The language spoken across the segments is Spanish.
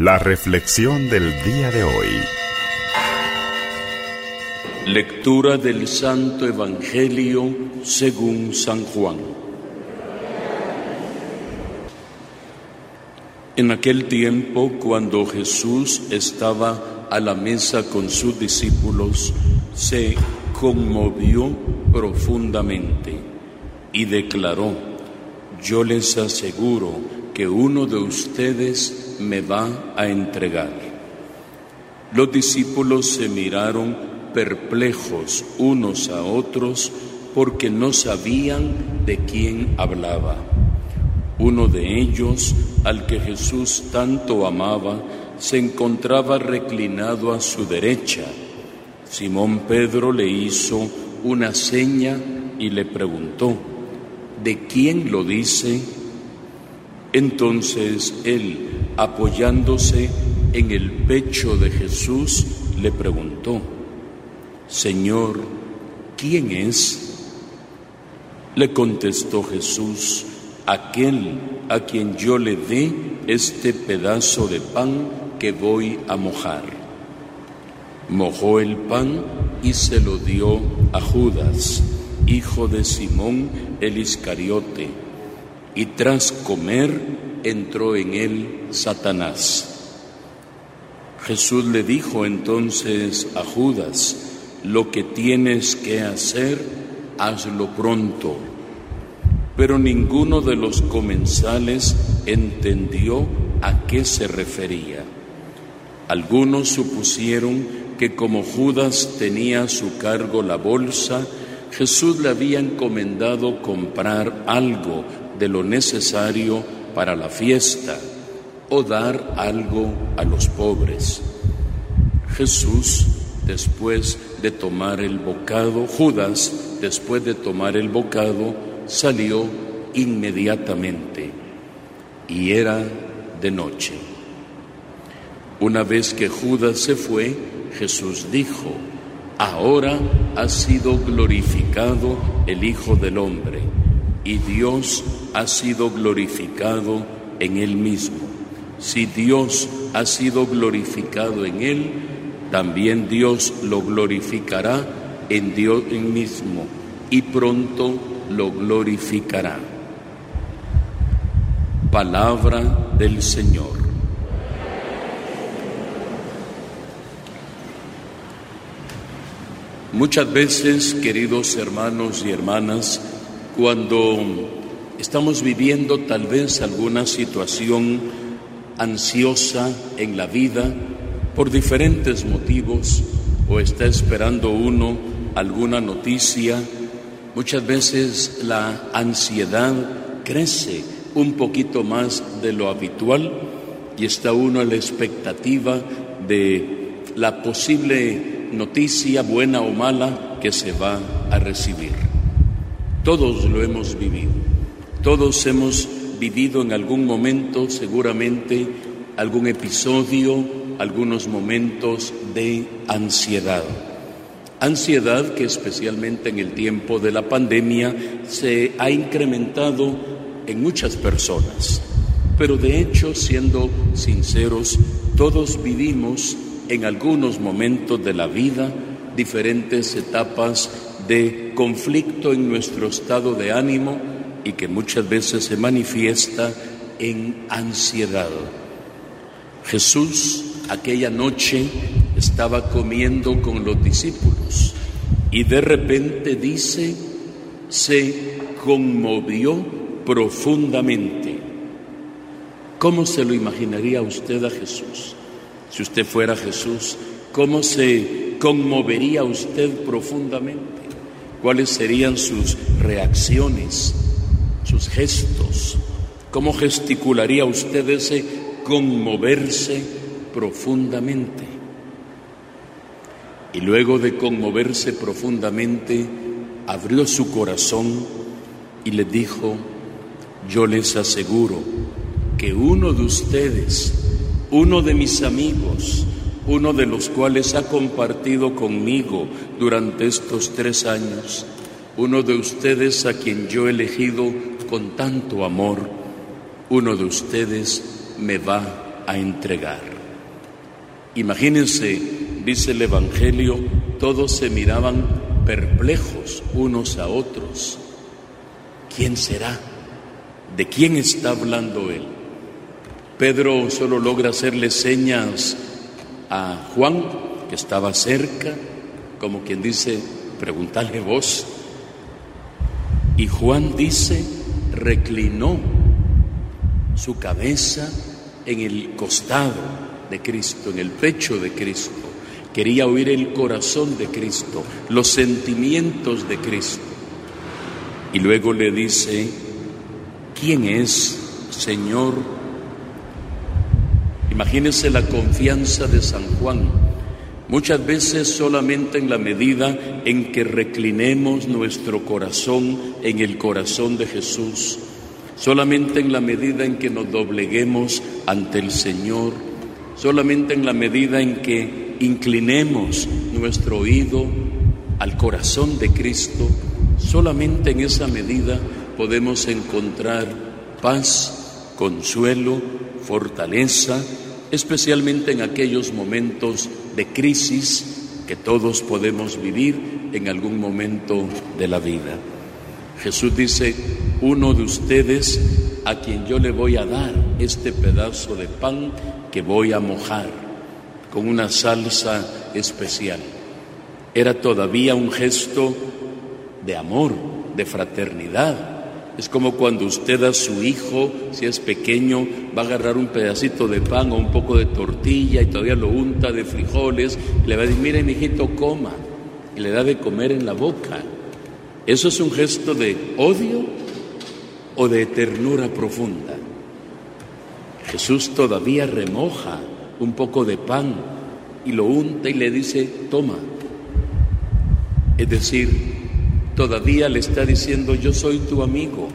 La reflexión del día de hoy. Lectura del Santo Evangelio según San Juan. En aquel tiempo, cuando Jesús estaba a la mesa con sus discípulos, se conmovió profundamente y declaró, yo les aseguro que uno de ustedes me va a entregar. Los discípulos se miraron perplejos unos a otros porque no sabían de quién hablaba. Uno de ellos, al que Jesús tanto amaba, se encontraba reclinado a su derecha. Simón Pedro le hizo una seña y le preguntó, ¿de quién lo dice? Entonces él, apoyándose en el pecho de Jesús, le preguntó, Señor, ¿quién es? Le contestó Jesús, aquel a quien yo le dé este pedazo de pan que voy a mojar. Mojó el pan y se lo dio a Judas, hijo de Simón el Iscariote, y tras comer entró en él Satanás. Jesús le dijo entonces a Judas, lo que tienes que hacer, hazlo pronto. Pero ninguno de los comensales entendió a qué se refería. Algunos supusieron que como Judas tenía a su cargo la bolsa, Jesús le había encomendado comprar algo de lo necesario para la fiesta o dar algo a los pobres. Jesús, después de tomar el bocado, Judas, después de tomar el bocado, salió inmediatamente y era de noche. Una vez que Judas se fue, Jesús dijo, ahora ha sido glorificado el Hijo del Hombre y Dios ha sido glorificado en Él mismo. Si Dios ha sido glorificado en Él, también Dios lo glorificará en Dios mismo y pronto lo glorificará. Palabra del Señor. Muchas veces, queridos hermanos y hermanas, cuando estamos viviendo tal vez alguna situación ansiosa en la vida por diferentes motivos o está esperando uno alguna noticia, muchas veces la ansiedad crece un poquito más de lo habitual y está uno a la expectativa de la posible noticia, buena o mala, que se va a recibir. Todos lo hemos vivido. Todos hemos vivido en algún momento seguramente algún episodio, algunos momentos de ansiedad. Ansiedad que especialmente en el tiempo de la pandemia se ha incrementado en muchas personas. Pero de hecho, siendo sinceros, todos vivimos en algunos momentos de la vida diferentes etapas de conflicto en nuestro estado de ánimo y que muchas veces se manifiesta en ansiedad. Jesús aquella noche estaba comiendo con los discípulos y de repente dice, se conmovió profundamente. ¿Cómo se lo imaginaría usted a Jesús? Si usted fuera Jesús, ¿cómo se conmovería usted profundamente? Cuáles serían sus reacciones, sus gestos, cómo gesticularía usted ese conmoverse profundamente. Y luego de conmoverse profundamente, abrió su corazón y le dijo, yo les aseguro que uno de ustedes, uno de mis amigos, uno de los cuales ha compartido conmigo durante estos tres años, uno de ustedes a quien yo he elegido con tanto amor, uno de ustedes me va a entregar. Imagínense, dice el Evangelio, todos se miraban perplejos unos a otros. ¿Quién será? ¿De quién está hablando él? Pedro solo logra hacerle señas a Juan, que estaba cerca, como quien dice, pregúntale vos. Y Juan dice, reclinó su cabeza en el costado de Cristo, en el pecho de Cristo. Quería oír el corazón de Cristo, los sentimientos de Cristo. Y luego le dice, ¿quién es, Señor? Imagínense la confianza de San Juan. Muchas veces solamente en la medida en que reclinemos nuestro corazón en el corazón de Jesús, solamente en la medida en que nos dobleguemos ante el Señor, solamente en la medida en que inclinemos nuestro oído al corazón de Cristo, solamente en esa medida podemos encontrar paz, consuelo, fortaleza, especialmente en aquellos momentos de crisis que todos podemos vivir en algún momento de la vida. Jesús dice, uno de ustedes a quien yo le voy a dar este pedazo de pan que voy a mojar con una salsa especial. Era todavía un gesto de amor, de fraternidad, es como cuando usted a su hijo, si es pequeño, va a agarrar un pedacito de pan o un poco de tortilla y todavía lo unta de frijoles, y le va a decir, mire, mi hijito, coma, y le da de comer en la boca. ¿Eso es un gesto de odio o de ternura profunda? Jesús todavía remoja un poco de pan y lo unta y le dice, toma. Es decir, Todavía le está diciendo, yo soy tu amigo.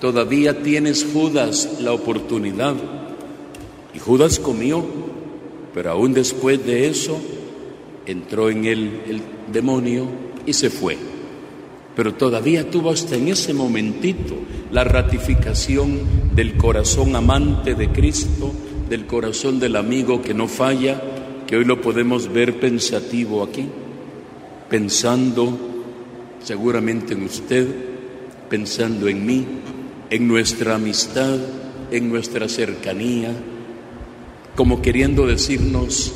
Todavía tienes Judas la oportunidad. Y Judas comió, pero aún después de eso entró en él el demonio y se fue. Pero todavía tuvo hasta en ese momentito la ratificación del corazón amante de Cristo, del corazón del amigo que no falla, que hoy lo podemos ver pensativo aquí, pensando seguramente en usted, pensando en mí, en nuestra amistad, en nuestra cercanía, como queriendo decirnos,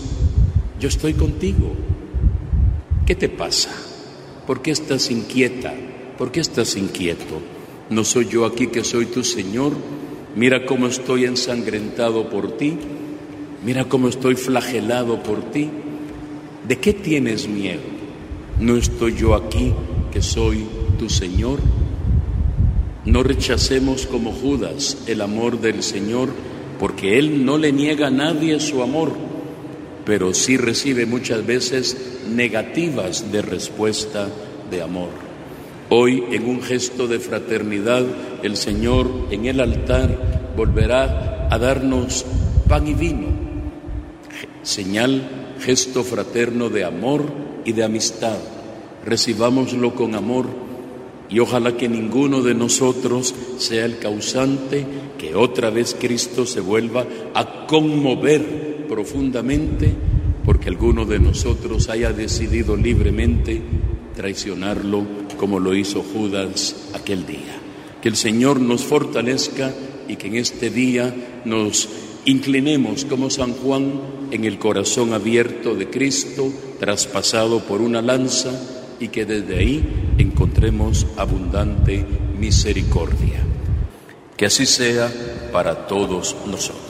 yo estoy contigo. ¿Qué te pasa? ¿Por qué estás inquieta? ¿Por qué estás inquieto? ¿No soy yo aquí que soy tu Señor? Mira cómo estoy ensangrentado por ti. Mira cómo estoy flagelado por ti. ¿De qué tienes miedo? ¿No estoy yo aquí que soy tu Señor. No rechacemos como Judas el amor del Señor, porque Él no le niega a nadie su amor, pero sí recibe muchas veces negativas de respuesta de amor. Hoy, en un gesto de fraternidad, el Señor en el altar volverá a darnos pan y vino, señal, gesto fraterno de amor y de amistad recibámoslo con amor y ojalá que ninguno de nosotros sea el causante que otra vez Cristo se vuelva a conmover profundamente porque alguno de nosotros haya decidido libremente traicionarlo como lo hizo Judas aquel día. Que el Señor nos fortalezca y que en este día nos inclinemos como San Juan en el corazón abierto de Cristo, traspasado por una lanza, y que desde ahí encontremos abundante misericordia. Que así sea para todos nosotros.